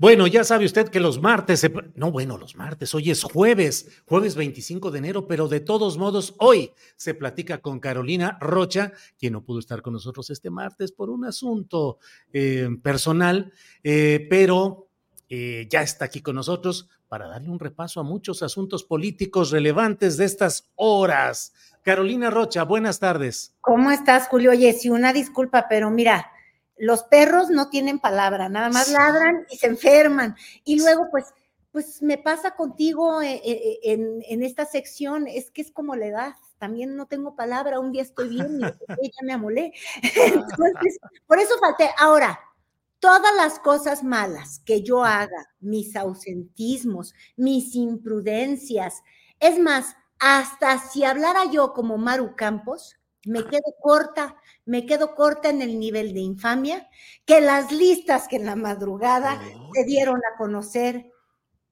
Bueno, ya sabe usted que los martes, se... no bueno, los martes, hoy es jueves, jueves 25 de enero, pero de todos modos, hoy se platica con Carolina Rocha, quien no pudo estar con nosotros este martes por un asunto eh, personal, eh, pero eh, ya está aquí con nosotros para darle un repaso a muchos asuntos políticos relevantes de estas horas. Carolina Rocha, buenas tardes. ¿Cómo estás, Julio? Oye, sí, una disculpa, pero mira, los perros no tienen palabra, nada más ladran y se enferman. Y luego, pues, pues me pasa contigo eh, eh, en, en, esta sección, es que es como la edad, también no tengo palabra, un día estoy bien y ya me amolé. Entonces, por eso falté. Ahora, todas las cosas malas que yo haga, mis ausentismos, mis imprudencias, es más, hasta si hablara yo como Maru Campos, me quedo corta, me quedo corta en el nivel de infamia que las listas que en la madrugada se dieron a conocer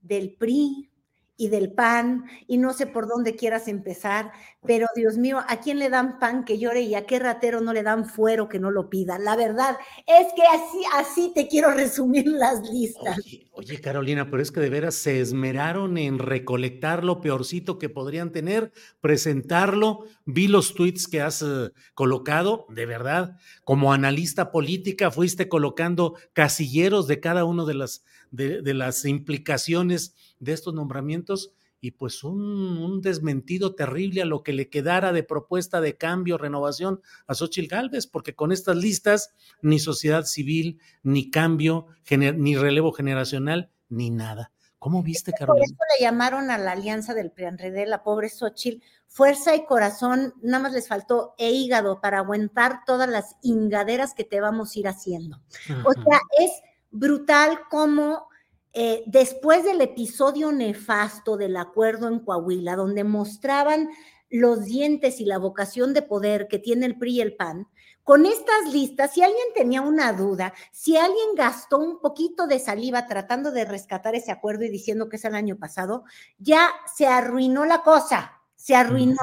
del PRI, y del pan, y no sé por dónde quieras empezar, pero Dios mío, ¿a quién le dan pan que llore y a qué ratero no le dan fuero que no lo pida? La verdad es que así, así te quiero resumir las listas. Oye, Carolina, pero es que de veras se esmeraron en recolectar lo peorcito que podrían tener, presentarlo. Vi los tweets que has uh, colocado, de verdad, como analista política fuiste colocando casilleros de cada uno de las, de, de las implicaciones de estos nombramientos y pues un, un, desmentido terrible a lo que le quedara de propuesta de cambio, renovación a Xochitl Gálvez, porque con estas listas ni sociedad civil, ni cambio, ni relevo generacional, ni nada. ¿Cómo viste, Carolina? Por eso le llamaron a la alianza del PRIANREDE, la pobre Xochitl, fuerza y corazón, nada más les faltó e hígado para aguantar todas las ingaderas que te vamos a ir haciendo. O sea, es brutal como eh, después del episodio nefasto del acuerdo en Coahuila, donde mostraban los dientes y la vocación de poder que tiene el PRI y el PAN, con estas listas, si alguien tenía una duda, si alguien gastó un poquito de saliva tratando de rescatar ese acuerdo y diciendo que es el año pasado, ya se arruinó la cosa, se arruinó.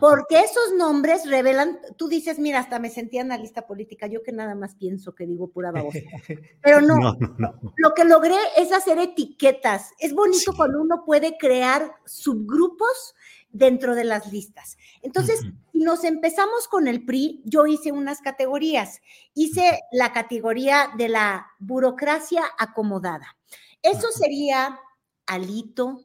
Porque esos nombres revelan, tú dices, mira, hasta me sentía analista política, yo que nada más pienso que digo pura babosa. Pero no, no, no, no, lo que logré es hacer etiquetas. Es bonito sí. cuando uno puede crear subgrupos dentro de las listas. Entonces, uh -huh. nos empezamos con el PRI, yo hice unas categorías. Hice la categoría de la burocracia acomodada. Eso sería Alito,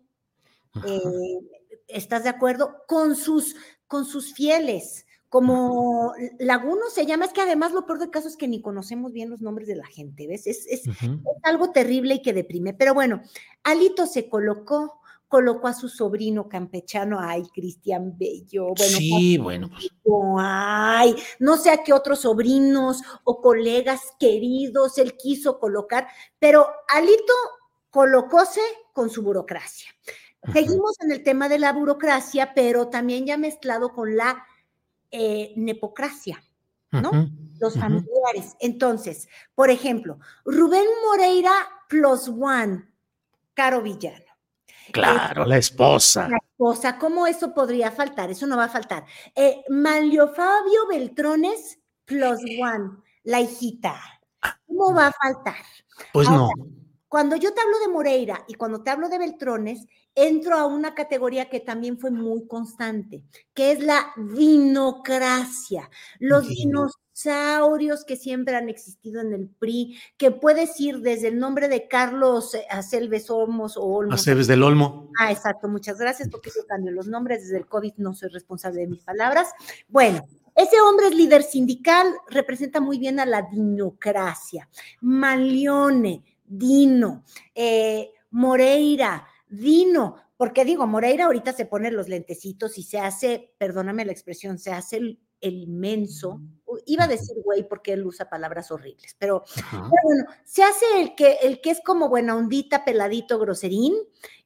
eh, ¿estás de acuerdo? Con sus, con sus fieles, como Laguno se llama, es que además lo peor del caso es que ni conocemos bien los nombres de la gente, ¿ves? Es, es, uh -huh. es algo terrible y que deprime. Pero bueno, Alito se colocó, colocó a su sobrino campechano, ay, Cristian Bello. Bueno, sí, bueno. Pues. Ay, no sé a qué otros sobrinos o colegas queridos él quiso colocar, pero Alito colocóse con su burocracia. Seguimos en el tema de la burocracia, pero también ya mezclado con la eh, nepocracia, ¿no? Uh -huh. Los familiares. Uh -huh. Entonces, por ejemplo, Rubén Moreira plus one, Caro Villano. Claro, eh, la esposa. La esposa, ¿cómo eso podría faltar? Eso no va a faltar. Eh, Manlio Fabio Beltrones plus one, la hijita. ¿Cómo va a faltar? Pues Ahora, no. Cuando yo te hablo de Moreira y cuando te hablo de Beltrones, entro a una categoría que también fue muy constante, que es la dinocracia. Los dinosaurios que siempre han existido en el PRI, que puedes ir desde el nombre de Carlos eh, Acelves Olmos o Olmos. Aceves del Olmo. Ah, exacto, muchas gracias, porque yo cambio los nombres desde el COVID, no soy responsable de mis palabras. Bueno, ese hombre es líder sindical, representa muy bien a la dinocracia. Malione, Dino, eh, Moreira, Dino, porque digo, Moreira ahorita se pone los lentecitos y se hace, perdóname la expresión, se hace el, inmenso, iba a decir güey porque él usa palabras horribles, pero, bueno, se hace el que, el que es como buena ondita, peladito, groserín,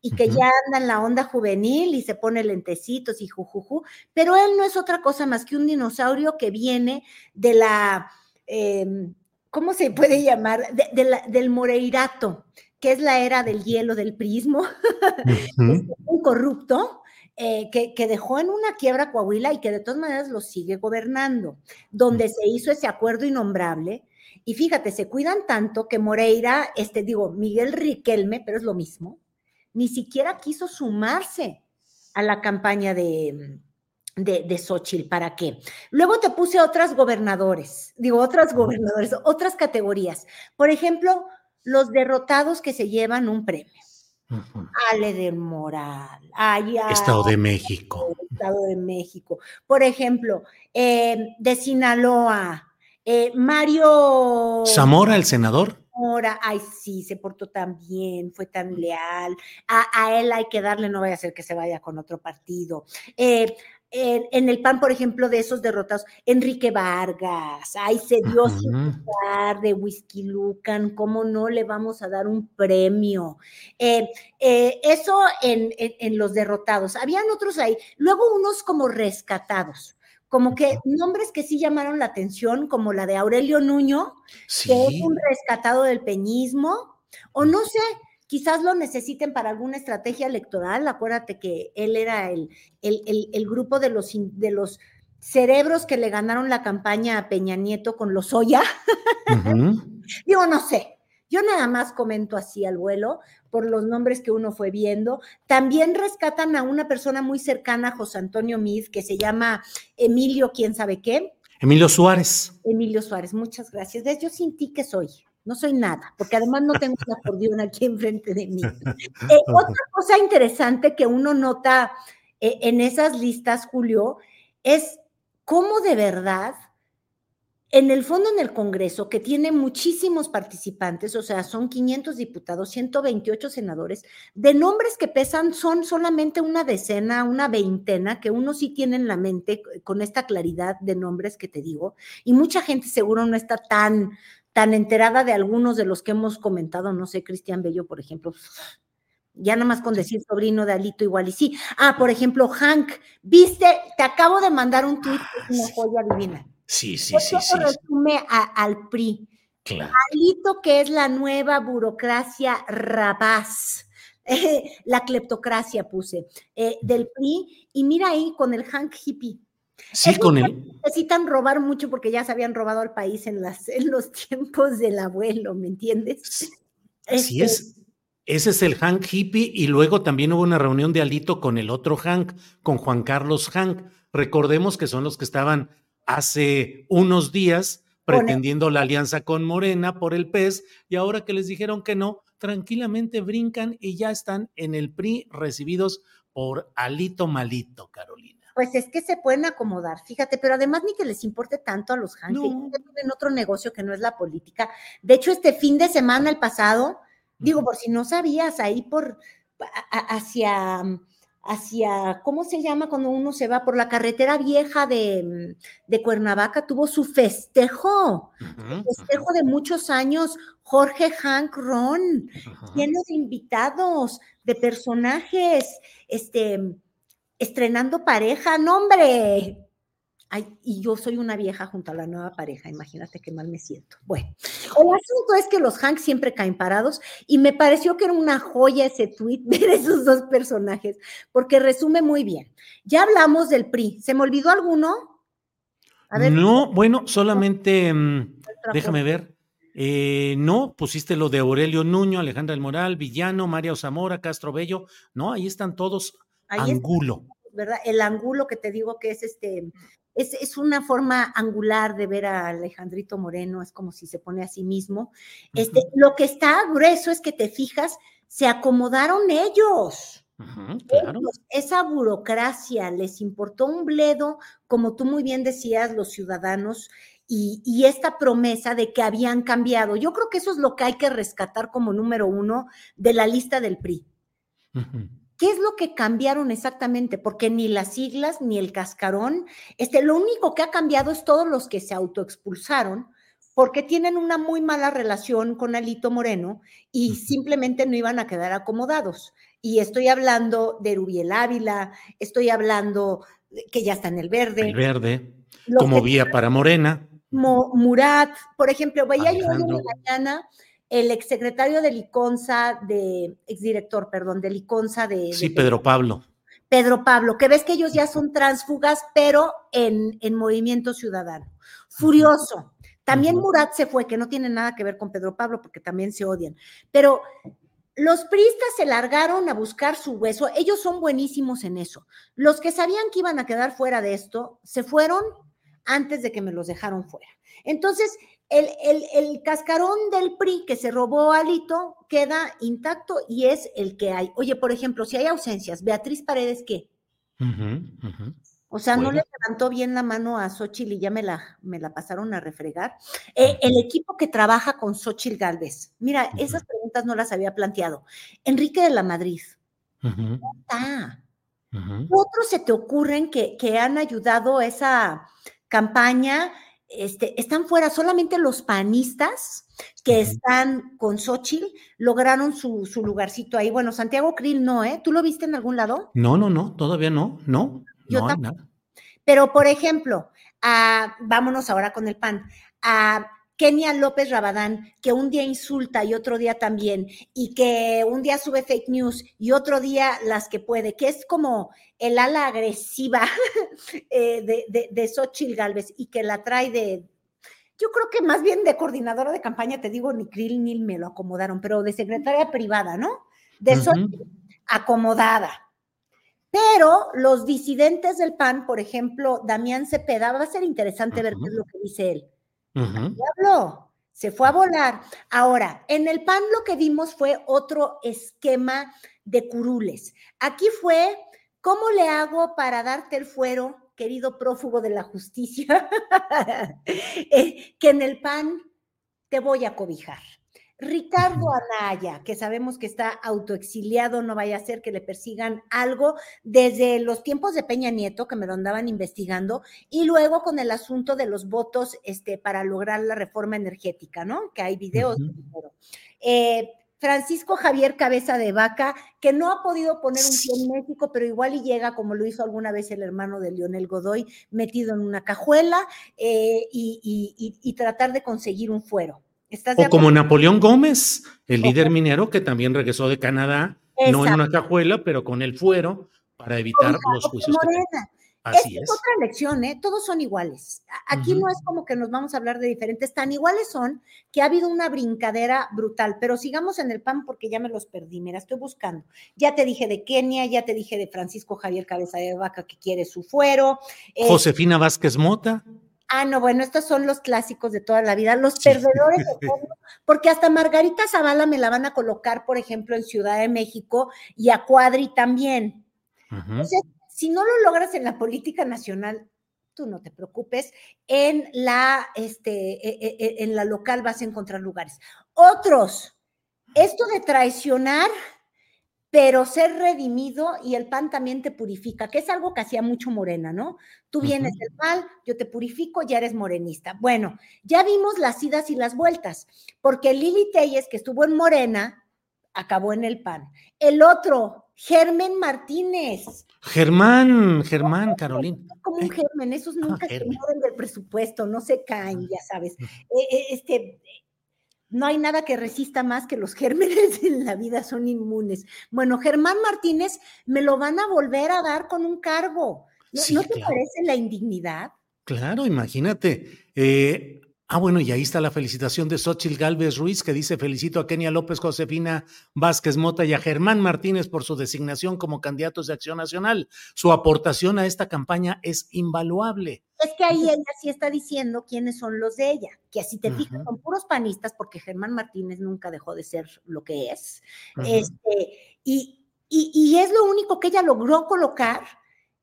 y que ya anda en la onda juvenil y se pone lentecitos y jujuju, pero él no es otra cosa más que un dinosaurio que viene de la... Em, ¿cómo se puede llamar? del Moreirato, que es la era del hielo, del prismo, un corrupto eh, que, dejó en una quiebra Coahuila y que de todas maneras lo sigue gobernando, donde se hizo ese acuerdo innombrable. Y fíjate, se cuidan tanto que Moreira, este digo, Miguel Riquelme, pero es lo mismo, ni siquiera quiso sumarse a la campaña de, de, de Xochitl. ¿Para qué? Luego te puse otras gobernadores, digo, otras gobernadores, otras categorías. Por ejemplo, los derrotados que se llevan un premio. Ale del Moral, allá, Estado de México. Estado de México. Por ejemplo, eh, de Sinaloa, eh, Mario. Zamora, el senador. Zamora, ay, sí, se portó tan bien, fue tan leal. A, a, él hay que darle, no vaya a ser que se vaya con otro partido. Eh, en, el PAN, por ejemplo, de esos derrotados, Enrique Vargas, ay, se dio sin de Whisky Lucan, ¿cómo no le vamos a dar un premio? Eh, eh, eso en, en, los derrotados. Habían otros ahí, luego unos como rescatados, como que nombres que sí llamaron la atención, como la de Aurelio Nuño, que es un rescatado del peñismo, o no sé, quizás lo necesiten para alguna estrategia electoral. Acuérdate que él era el, el, grupo de los, de los cerebros que le ganaron la campaña a Peña Nieto con los Oya. Digo, no sé. Yo nada más comento así al vuelo por los nombres que uno fue viendo. También rescatan a una persona muy cercana a José Antonio Mid, que se llama Emilio, quién sabe qué. Emilio Suárez. Emilio Suárez, muchas gracias. Yo sin ti que soy no soy nada, porque además no tengo un acordeón aquí enfrente de mí. Eh, otra cosa interesante que uno nota eh, en esas listas, Julio, es cómo de verdad, en el fondo en el Congreso, que tiene muchísimos participantes, o sea, son 500 diputados, 128 senadores, de nombres que pesan son solamente una decena, una veintena, que uno sí tiene en la mente con esta claridad de nombres que te digo, y mucha gente seguro no está tan tan enterada de algunos de los que hemos comentado, no sé, Cristian Bello, por ejemplo, ya nada más con decir sobrino de Alito igual y sí. Ah, por ejemplo, Hank, viste, te acabo de mandar un tweet que es una joya divina. Sí, sí, sí, sí. resume al PRI. Claro. Alito, que es la nueva burocracia rapaz. la cleptocracia puse, eh, del PRI, y mira ahí con el Hank hippie. Sí, con él. Necesitan robar mucho porque ya se habían robado al país en, las, en los tiempos del abuelo, ¿me entiendes? Así es. Este Ese es el Hank hippie y luego también hubo una reunión de Alito con el otro Hank, con Juan Carlos Hank. Recordemos que son los que estaban hace unos días pretendiendo la alianza con Morena por el PES y ahora que les dijeron que no, tranquilamente brincan y ya están en el PRI recibidos por Alito Malito, Carolina pues es que se pueden acomodar, fíjate, pero además ni que les importe tanto a los Hank, en otro negocio que no es la política. De hecho, este fin de semana, el pasado, digo, por si no sabías, ahí por hacia hacia, ¿cómo se llama cuando uno se va por la carretera vieja de, de Cuernavaca? Tuvo su festejo, festejo de muchos años, Jorge Hank Ron, lleno de invitados, de personajes, este, estrenando pareja, no hombre. Ay, y yo soy una vieja junto a la nueva pareja, imagínate qué mal me siento. Bueno, el asunto es que los Hanks siempre caen parados y me pareció que era una joya ese tweet ver esos dos personajes, porque resume muy bien. Ya hablamos del PRI, ¿se me olvidó alguno? no, bueno, solamente mm, déjame ver. Eh, no, pusiste lo de Aurelio Nuño, Alejandra del Moral, Villano, María Zamora, Castro Bello. No, ahí están todos Ahí angulo. ¿verdad? El ángulo que te digo que es este, es, es, una forma angular de ver a Alejandrito Moreno, es como si se pone a sí mismo. Este, uh -huh. Lo que está grueso es que te fijas, se acomodaron ellos. Uh -huh, claro. ellos esa burocracia les importó un bledo, como tú muy bien decías, los ciudadanos. Y, y, esta promesa de que habían cambiado. Yo creo que eso es lo que hay que rescatar como número uno de la lista del PRI. Uh -huh. ¿Qué es lo que cambiaron exactamente? Porque ni las siglas ni el cascarón, este, lo único que ha cambiado es todos los que se autoexpulsaron porque tienen una muy mala relación con Alito Moreno y simplemente no iban a quedar acomodados. Y estoy hablando de Rubiel Ávila, estoy hablando que ya está en el verde. El verde, como vía para Morena. Mo Murat, por ejemplo, veía yo en la mañana el exsecretario de Liconza, de, exdirector, perdón, de Liconza de... Sí, de, Pedro Pablo. Pedro Pablo, que ves que ellos ya son transfugas, pero en, en Movimiento Ciudadano. Furioso. También. Murat se fue, que no tiene nada que ver con Pedro Pablo, porque también se odian. Pero los priistas se largaron a buscar su hueso. Ellos son buenísimos en eso. Los que sabían que iban a quedar fuera de esto, se fueron antes de que me los dejaron fuera. Entonces, el, el, el, cascarón del PRI que se robó Alito queda intacto y es el que hay. Oye, por ejemplo, si hay ausencias, Beatriz Paredes, ¿qué? Uh -huh, uh -huh. O sea, bueno. no le levantó bien la mano a Xochitl y ya me la, me la pasaron a refregar. Eh, el equipo que trabaja con Xochitl Galvez, mira, uh -huh. esas preguntas no las había planteado. Enrique de la Madrid, ¿dónde está? Otros se te ocurren que, que han ayudado a esa campaña este, están fuera solamente los panistas que están con Xochitl lograron su, su, lugarcito ahí. Bueno, Santiago Krill no, ¿eh? ¿Tú lo viste en algún lado? No, no, no, todavía no, no, Yo no hay nada. Pero, por ejemplo, uh, vámonos ahora con el PAN. Uh, Kenia López Rabadán, que un día insulta y otro día también, y que un día sube fake news y otro día las que puede, que es como el ala agresiva eh, de, de, de Xochitl Galvez y que la trae de, yo creo que más bien de coordinadora de campaña, te digo, ni Krill ni me lo acomodaron, pero de secretaria privada, ¿no? De Xochitl, uh -huh. acomodada. Pero los disidentes del PAN, por ejemplo, Damián Cepeda, va a ser interesante uh -huh. ver qué es lo que dice él Uh se fue a volar. Ahora, en el PAN lo que vimos fue otro esquema de curules. Aquí fue, ¿cómo le hago para darte el fuero, querido prófugo de la justicia? eh, que en el PAN te voy a cobijar. Ricardo Anaya, que sabemos que está autoexiliado, no vaya a ser que le persigan algo desde los tiempos de Peña Nieto, que me lo andaban investigando, y luego con el asunto de los votos este, para lograr la reforma energética, ¿no? Que hay videos. Uh -huh. eh, Francisco Javier Cabeza de Vaca, que no ha podido poner un pie en México, pero igual y llega, como lo hizo alguna vez el hermano de Lionel Godoy, metido en una cajuela eh, y, y, y tratar de conseguir un fuero. O como Napoleón Gómez, el líder minero que también regresó de Canadá, Exacto. no en una cajuela, pero con el fuero para evitar los juicios. Así es, es, otra elección, ¿eh? Todos son iguales. Aquí uh -huh. no es como que nos vamos a hablar de diferentes, tan iguales son que ha habido una brincadera brutal, pero sigamos en el PAN porque ya me los perdí, mira, estoy buscando. Ya te dije de Kenia, ya te dije de Francisco Javier Cabeza de Vaca que quiere su fuero. Eh, Josefina Vázquez Mota. Ah, no, bueno, estos son los clásicos de toda la vida, los perdedores de fondo, porque hasta Margarita Zavala me la van a colocar, por ejemplo, en Ciudad de México y a Cuadri también. Uh -huh. Entonces, si no lo logras en la política nacional, tú no te preocupes, en la, este, e, e, e, en la local vas a encontrar lugares. Otros, esto de traicionar, pero ser redimido y el pan también te purifica, que es algo que hacía mucho Morena, ¿no? Tú vienes uh -huh. del pan, yo te purifico, ya eres morenista. Bueno, ya vimos las idas y las vueltas, porque Lili Telles, que estuvo en Morena, acabó en el PAN. El otro, Germán Martínez. Germán, Germán, Carolina. Como un germen, esos nunca ah, se mueren del presupuesto, no se caen, ya sabes. Eh, este, no hay nada que resista más que los gérmenes en la vida, son inmunes. Bueno, Germán Martínez me lo van a volver a dar con un cargo. ¿No, sí, ¿no te claro. parece la indignidad? Claro, imagínate. Eh, Ah, bueno, y ahí está la felicitación de Xochil Gálvez Ruiz, que dice: Felicito a Kenia López, Josefina Vázquez Mota y a Germán Martínez por su designación como candidatos de Acción Nacional. Su aportación a esta campaña es invaluable. Es que ahí ella sí está diciendo quiénes son los de ella, que si te fijas son puros panistas, porque Germán Martínez nunca dejó de ser lo que es. este, y, y, y es lo único que ella logró colocar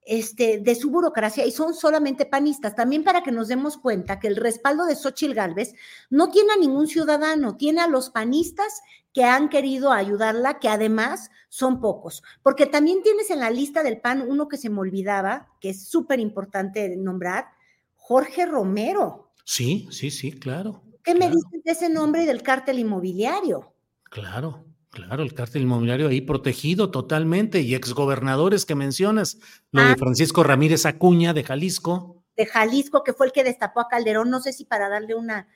este, de su burocracia y son solamente panistas. También para que nos demos cuenta que el respaldo de Xochitl Gálvez no tiene a ningún ciudadano, tiene a los panistas que han querido ayudarla, que además son pocos. Porque también tienes en la lista del PAN uno que se me olvidaba, que es súper importante nombrar, Jorge Romero. Sí, sí, sí, claro. ¿Qué me dices de ese nombre y del cártel inmobiliario? Claro. Claro, el cártel inmobiliario ahí protegido totalmente y exgobernadores que mencionas, lo de ah. Francisco Ramírez Acuña de Jalisco. De Jalisco, que fue el que destapó a Calderón, no sé si para darle una,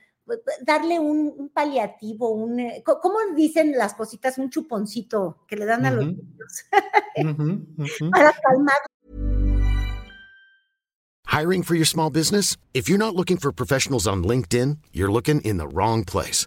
darle un, paliativo, un, eh, ¿cómo dicen las cositas? Un chuponcito que le dan a los niños para calmar. Hiring for your small business? If you're not looking for professionals on LinkedIn, you're looking in the wrong place.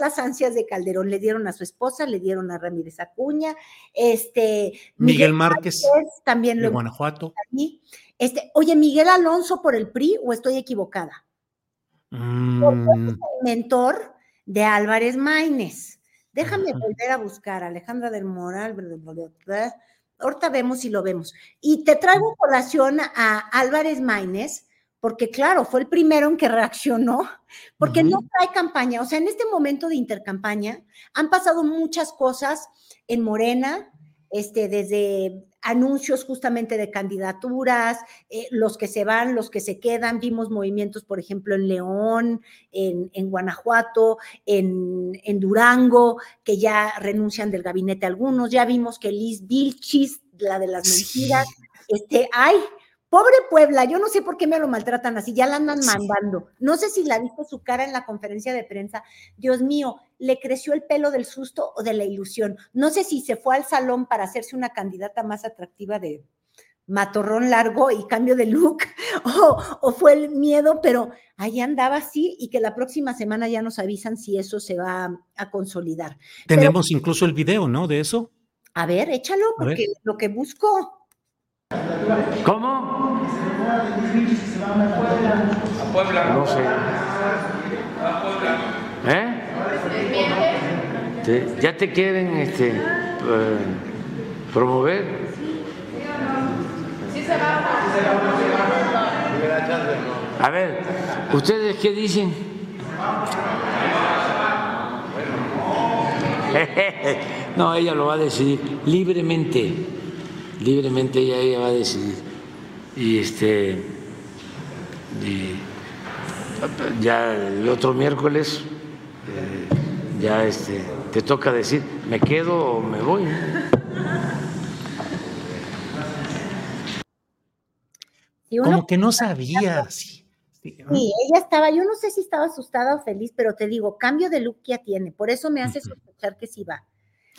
Las ansias de Calderón. Le dieron a su esposa, le dieron a Ramírez Acuña, este Miguel, Márquez, también de Guanajuato. Este, oye, Miguel Alonso por el PRI o estoy equivocada? Mm. mentor de Álvarez Maínez. Déjame volver a buscar Alejandra del Moral. Ahorita vemos si lo vemos. Y te traigo colación a Álvarez Maínez, porque claro, fue el primero en que reaccionó, porque no trae campaña. O sea, en este momento de intercampaña han pasado muchas cosas en Morena, este, desde anuncios justamente de candidaturas, eh, los que se van, los que se quedan. Vimos movimientos, por ejemplo, en León, en, Guanajuato, en, en, Durango, que ya renuncian del gabinete algunos. Ya vimos que Liz Vilchis, la de las mentiras, este, ay, Pobre Puebla, yo no sé por qué me lo maltratan así, ya la andan mandando. No sé si la viste su cara en la conferencia de prensa. Dios mío, le creció el pelo del susto o de la ilusión. No sé si se fue al salón para hacerse una candidata más atractiva de matorrón largo y cambio de look, o, fue el miedo, pero ahí andaba así y que la próxima semana ya nos avisan si eso se va a, consolidar. Tenemos incluso el video, ¿no? De eso. A ver, échalo, porque lo que busco. ¿Cómo? A Puebla. No sé. A Puebla. ¿Eh? ¿Ya te quieren este, eh, promover? Sí se va. A ver, ¿ustedes qué dicen? No, ella lo va a decidir libremente libremente ella, ella va a decidir. Y este ya el otro miércoles eh, ya este te toca decir, ¿me quedo o me voy? Como que no sabía. Sí, ella estaba, yo no sé si estaba asustada o feliz, pero te digo, cambio de look ya tiene, por eso me hace sospechar que sí va.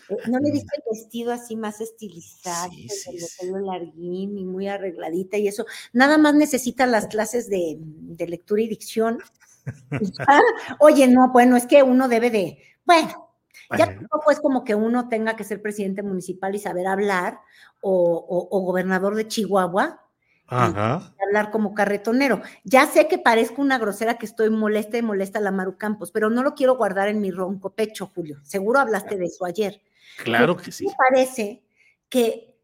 Eh, ¿No le viste el vestido así más estilizado, el pelo larguín y muy arregladita y eso? Nada más necesita las clases de, lectura y dicción. Oye, no, bueno, es que uno debe de, bueno, ya tampoco es como que uno tenga que ser presidente municipal y saber hablar o, gobernador de Chihuahua. Ajá. hablar como carretonero. Ya sé que parezco una grosera que estoy molesta y molesta a la Maru Campos, pero no lo quiero guardar en mi ronco pecho, Julio. Seguro hablaste de eso ayer. Claro que sí. Me parece que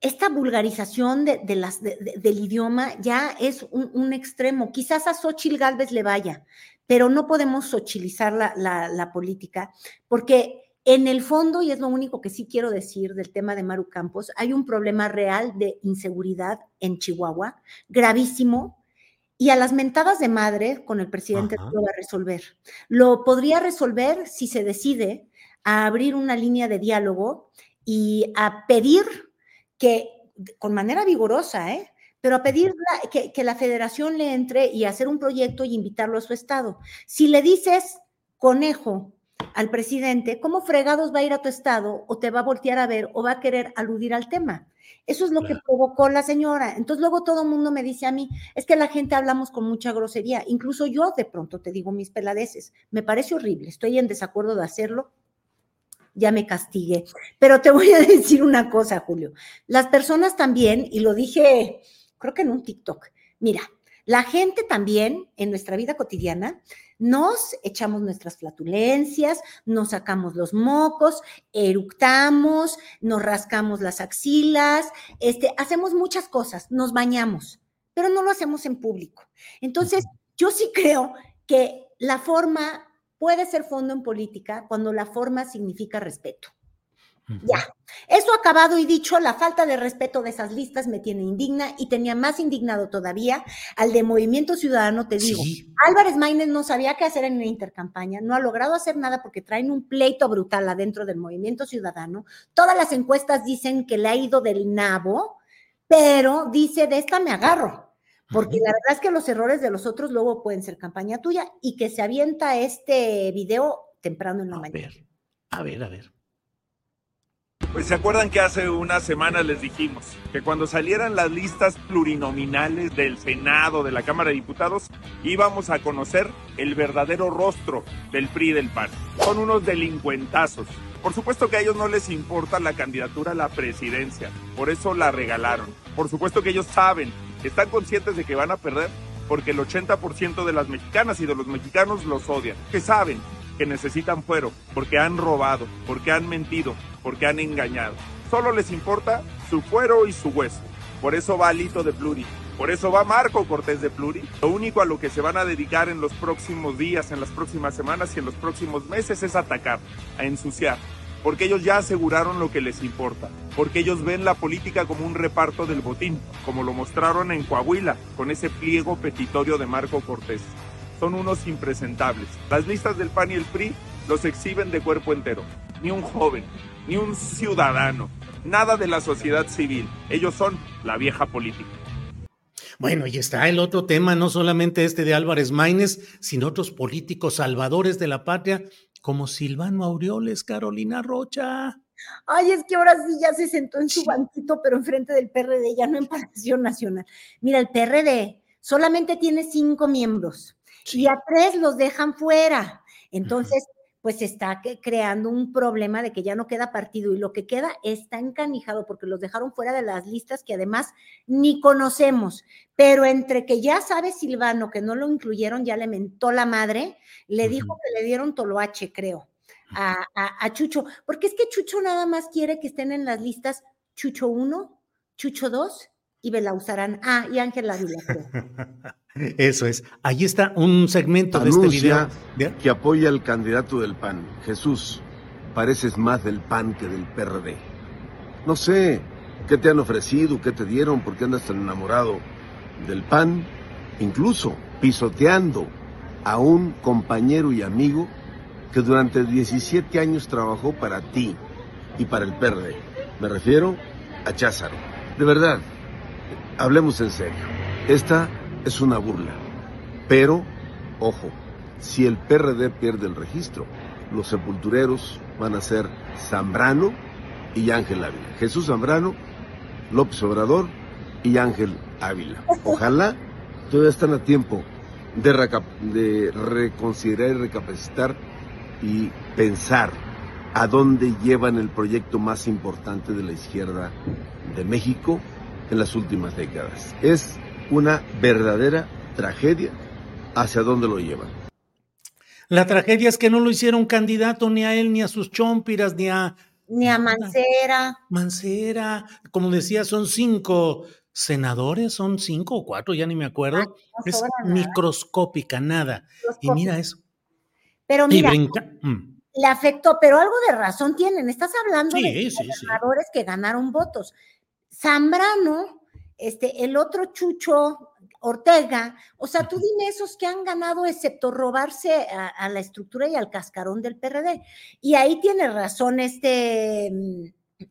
esta vulgarización de, las, del idioma ya es un, extremo. Quizás a Xochitl Galvez le vaya, pero no podemos sochilizar la, la política porque en el fondo, y es lo único que sí quiero decir del tema de Maru Campos, hay un problema real de inseguridad en Chihuahua, gravísimo, y a las mentadas de madre con el presidente lo va a resolver. Lo podría resolver si se decide a abrir una línea de diálogo y a pedir que, con manera vigorosa, ¿eh? pero a pedir que, que la federación le entre y hacer un proyecto y invitarlo a su estado. Si le dices, conejo, al presidente, ¿cómo fregados va a ir a tu estado o te va a voltear a ver o va a querer aludir al tema? Eso es lo que provocó la señora. Entonces luego todo el mundo me dice a mí, es que la gente hablamos con mucha grosería. Incluso yo de pronto te digo mis peladeces. Me parece horrible, estoy en desacuerdo de hacerlo. Ya me castigué. Pero te voy a decir una cosa, Julio. Las personas también, y lo dije, creo que en un TikTok, mira, la gente también en nuestra vida cotidiana nos echamos nuestras flatulencias, nos sacamos los mocos, eructamos, nos rascamos las axilas, este, hacemos muchas cosas, nos bañamos, pero no lo hacemos en público. Entonces, yo sí creo que la forma puede ser fondo en política cuando la forma significa respeto. Ya, eso acabado y dicho, la falta de respeto de esas listas me tiene indigna y tenía más indignado todavía al de Movimiento Ciudadano, te digo. Álvarez Maínez no sabía qué hacer en la intercampaña, no ha logrado hacer nada porque traen un pleito brutal adentro del Movimiento Ciudadano. Todas las encuestas dicen que le ha ido del nabo, pero dice, de esta me agarro. Porque la verdad es que los errores de los otros luego pueden ser campaña tuya y que se avienta este video temprano en la mañana. a ver, a ver. Pues se acuerdan que hace unas semanas les dijimos que cuando salieran las listas plurinominales del Senado, de la Cámara de Diputados, íbamos a conocer el verdadero rostro del PRI y del PAN. Son unos delincuentazos. Por supuesto que a ellos no les importa la candidatura a la presidencia, por eso la regalaron. Por supuesto que ellos saben, están conscientes de que van a perder porque el 80% de las mexicanas y de los mexicanos los odian, que saben que necesitan fuero, porque han robado, porque han mentido, porque han engañado. Solo les importa su fuero y su hueso. Por eso va Lito de Pluri. Por eso va Marco Cortés de Pluri. Lo único a lo que se van a dedicar en los próximos días, en las próximas semanas y en los próximos meses es atacar, a ensuciar. Porque ellos ya aseguraron lo que les importa. Porque ellos ven la política como un reparto del botín, como lo mostraron en Coahuila, con ese pliego petitorio de Marco Cortés son unos impresentables. Las listas del PAN y el PRI los exhiben de cuerpo entero. Ni un joven, ni un ciudadano, nada de la sociedad civil. Ellos son la vieja política. Bueno, y está el otro tema, no solamente este de Álvarez Maínez, sino otros políticos salvadores de la patria, como Silvano Aureoles, Carolina Rocha. Ay, es que ahora sí ya se sentó en su banquito, pero enfrente del PRD, ya no en Palacio Nacional. Mira, el PRD solamente tiene cinco miembros y a tres los dejan fuera. Entonces, pues está creando un problema de que ya no queda partido y lo que queda está encanijado porque los dejaron fuera de las listas que además ni conocemos. Pero entre que ya sabe Silvano que no lo incluyeron, ya le mentó la madre, le dijo que le dieron toloache, creo, a, a Chucho, porque es que Chucho nada más quiere que estén en las listas Chucho 1, Chucho 2 y Belauzarán. Ah, y Ángel Ávila. Eso es. Ahí está un segmento de este video. Que apoya al candidato del PAN. Jesús, pareces más del PAN que del PRD. No sé qué te han ofrecido, qué te dieron, por qué andas tan enamorado del PAN, incluso pisoteando a un compañero y amigo que durante 17 años trabajó para ti y para el PRD. Me refiero a Cházaro. De verdad, hablemos en serio. Esta es una burla. Pero, ojo, si el PRD pierde el registro, los sepultureros van a ser Zambrano y Ángel Ávila. Jesús Zambrano, López Obrador y Ángel Ávila. Ojalá todavía están a tiempo de, de reconsiderar y recapacitar y pensar a dónde llevan el proyecto más importante de la izquierda de México en las últimas décadas. Es una verdadera tragedia. ¿Hacia dónde lo llevan? La tragedia es que no lo hicieron candidato ni a él, ni a sus chompiras, ni a... Ni a Mancera. Mancera, como decía, son cinco senadores, son cinco o cuatro, ya ni me acuerdo. No es nada. microscópica, nada. Y mira eso. Pero Y mira, brinca. mm. le afectó, pero algo de razón tienen. Estás hablando Sí, de sí, sí. gobernadores que ganaron votos. Zambrano, este, el otro Chucho Ortega, o sea, tú dime esos que han ganado excepto robarse a, a la estructura y al cascarón del PRD. Y ahí tiene razón este mm,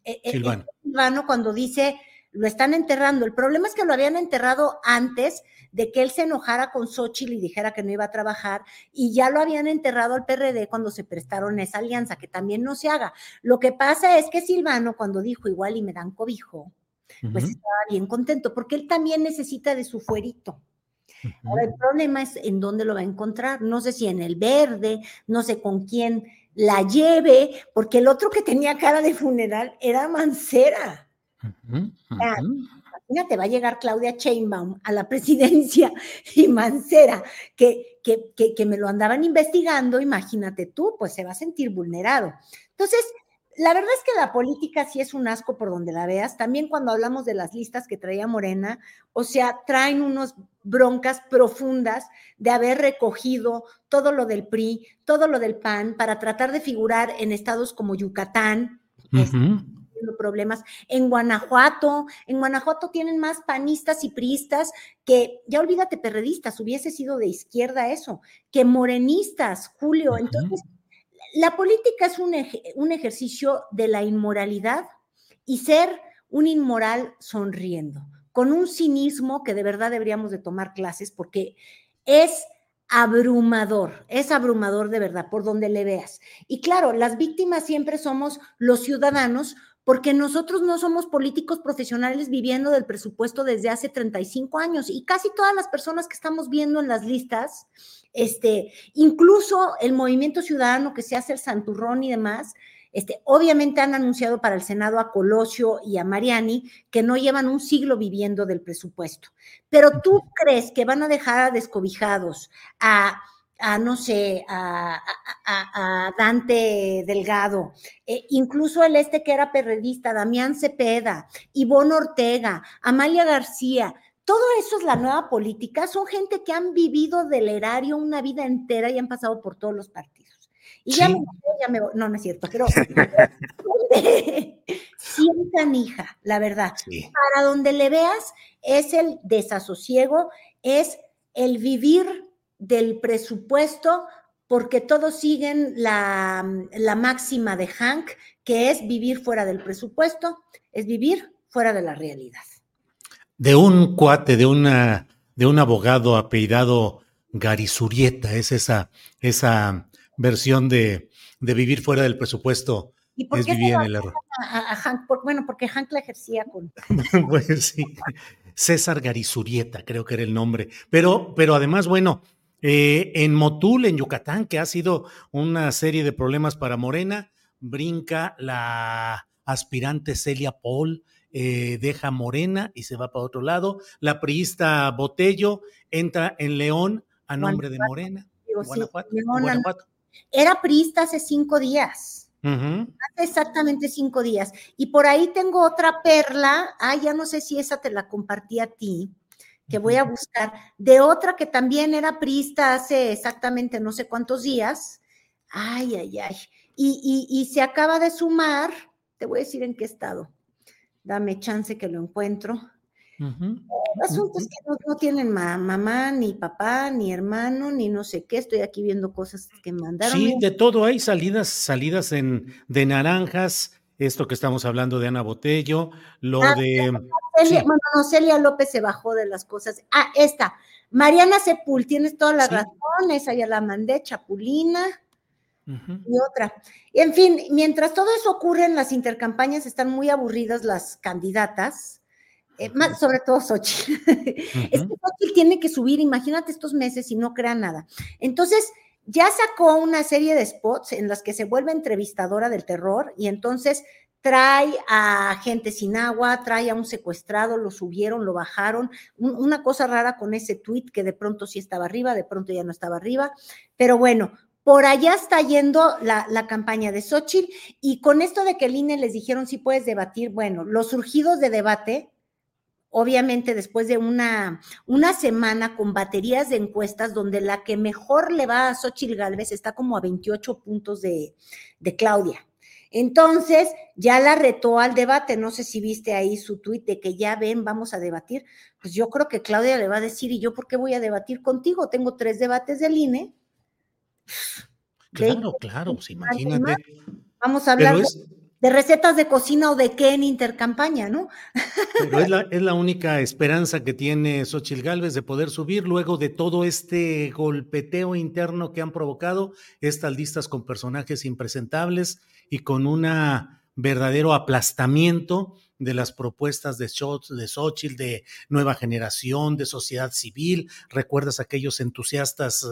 eh, eh, Silvano. este Silvano cuando dice lo están enterrando. El problema es que lo habían enterrado antes de que él se enojara con Xochitl y dijera que no iba a trabajar, y ya lo habían enterrado al PRD cuando se prestaron esa alianza, que también no se haga. Lo que pasa es que Silvano, cuando dijo igual y me dan cobijo, pues Ujú. estaba bien contento, porque él también necesita de su fuerito. Ahora, el problema es en dónde lo va a encontrar. No sé si en el verde, no sé con quién la lleve, porque el otro que tenía cara de funeral era Mancera. Ah, ujú. Imagínate, va a llegar Claudia Sheinbaum a la presidencia y Mancera, que, que, que, que me lo andaban investigando, imagínate tú, pues se va a sentir vulnerado. Entonces, la verdad es que la política sí es un asco por donde la veas. También cuando hablamos de las listas que traía Morena, o sea, traen unos broncas profundas de haber recogido todo lo del PRI, todo lo del PAN, para tratar de figurar en estados como Yucatán, Ujú. teniendo problemas. En Guanajuato, en Guanajuato tienen más panistas y priistas que, ya olvídate, perredistas, hubiese sido de izquierda eso, que morenistas, Julio. Entonces, la política es un, ej- un ejercicio de la inmoralidad y ser un inmoral sonriendo, con un cinismo que de verdad deberíamos de tomar clases porque es abrumador, es abrumador de verdad, por donde le veas. Y claro, las víctimas siempre somos los ciudadanos porque nosotros no somos políticos profesionales viviendo del presupuesto desde hace 35 años y casi todas las personas que estamos viendo en las listas, este, incluso el movimiento ciudadano que se hace el santurrón y demás, este, obviamente han anunciado para el Senado a Colosio y a Mariani que no llevan un siglo viviendo del presupuesto. Pero tú crees que van a dejar a descobijados a a, no sé, a, a- a- a Dante Delgado, eh, incluso el este que era perredista, Damián Cepeda, Ivonne Ortega, Amalia García, todo eso es la nueva política, son gente que han vivido del erario una vida entera y han pasado por todos los partidos. Y ya me, ya me voy- no, no es cierto, pero sí canija, la verdad. Sí. Para donde le veas es el desasosiego, es el vivir del presupuesto, porque todos siguen la, la máxima de Hank, que es vivir fuera del presupuesto, es vivir fuera de la realidad. De un cuate, de una, de un abogado apellidado Garizurieta, es esa, esa versión de, de vivir fuera del presupuesto, ¿Y por es qué vivir en el error. a, a- a Hank? Por- bueno, porque Hank la ejercía con... Pues sí, César Garizurieta, creo que era el nombre. Pero, pero además, bueno, eh, en Motul, en Yucatán, que ha sido una serie de problemas para Morena, brinca la aspirante Celia Paul, eh, deja Morena y se va para otro lado. La priista Botello entra en León a nombre de Morena. Digo, sí, Guanajuato. Leona, Guanajuato. Era priista hace cinco días. Hace exactamente cinco días. Y por ahí tengo otra perla, ah, ya no sé si esa te la compartí a ti, que voy a buscar, de otra que también era priista hace exactamente no sé cuántos días. Ay, ay, ay. Y, y- y se acaba de sumar, te voy a decir en qué estado. Dame chance que lo encuentro. Ujú. El asunto es que no, no tienen ma- mamá, ni papá, ni hermano, ni no sé qué. Estoy aquí viendo cosas que mandaron. Sí, de todo hay salidas, salidas en, de naranjas, esto que estamos hablando de Ana Botello, lo Ah, de... Celia, sí. bueno, no, Celia López se bajó de las cosas. Ah, esta. Mariana Sepul, tienes toda la Sí. razón, esa ya la mandé, Chapulina Y otra. En fin, mientras todo eso ocurre en las intercampañas, están muy aburridas las candidatas, eh, más, sobre todo Xochitl. Es que Xochitl tiene que subir, imagínate estos meses y no crea nada. Entonces, ya sacó una serie de spots en las que se vuelve entrevistadora del terror y entonces trae a gente sin agua, trae a un secuestrado, lo subieron, lo bajaron. una cosa rara con ese tweet que de pronto sí estaba arriba, de pronto ya no estaba arriba. Pero bueno, por allá está yendo la, campaña de Xochitl y con esto de que el INE les dijeron si puedes debatir, bueno, los surgidos de debate, obviamente después de una, una semana con baterías de encuestas donde la que mejor le va a Xochitl Galvez está como a 28 puntos de, de Claudia. Entonces, ya la retó al debate. No sé si viste ahí su tuit de que ya ven, vamos a debatir. Pues yo creo que Claudia le va a decir, ¿y yo por qué voy a debatir contigo? Tengo tres debates del INE Claro, claro, pues imagínate. Vamos a hablar de recetas de cocina o de qué en intercampaña, ¿no? Pero es la, es la única esperanza que tiene Xochil Gálvez de poder subir luego de todo este golpeteo interno que han provocado estas listas con personajes impresentables y con un verdadero aplastamiento de las propuestas de, de Xochitl, de nueva generación, de sociedad civil. ¿Recuerdas aquellos entusiastas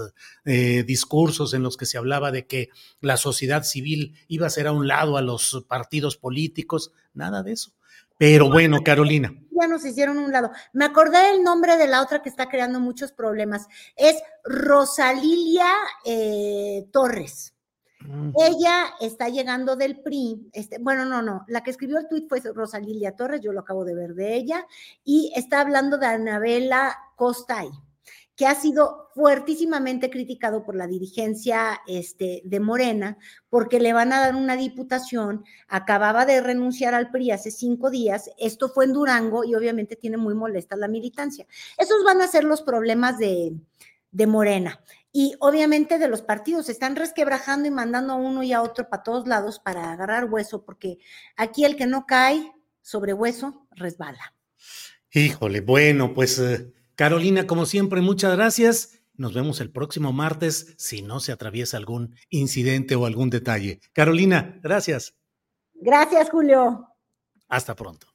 eh, discursos en los que se hablaba de que la sociedad civil iba a ser a un lado a los partidos políticos? Nada de eso. Pero bueno, Carolina. Ya nos hicieron un lado. Me acordé del nombre de la otra que está creando muchos problemas. Es Rosalilia eh, Torres. Ella está llegando del PRI, este, bueno, no, no, la que escribió el tuit fue Rosalilia Torres, yo lo acabo de ver de ella, y está hablando de Anabela Costay, que ha sido fuertísimamente criticado por la dirigencia este, de Morena, porque le van a dar una diputación, acababa de renunciar al PRI hace cinco días, esto fue en Durango y obviamente tiene muy molesta la militancia. Esos van a ser los problemas de Morena y obviamente de los partidos. Se están resquebrajando y mandando a uno y a otro para todos lados para agarrar hueso, porque aquí el que no cae sobre hueso resbala. Híjole, bueno, pues eh, Carolina, como siempre, muchas gracias. Nos vemos el próximo martes si no se atraviesa algún incidente o algún detalle. Carolina, gracias. Gracias, Julio. Hasta pronto.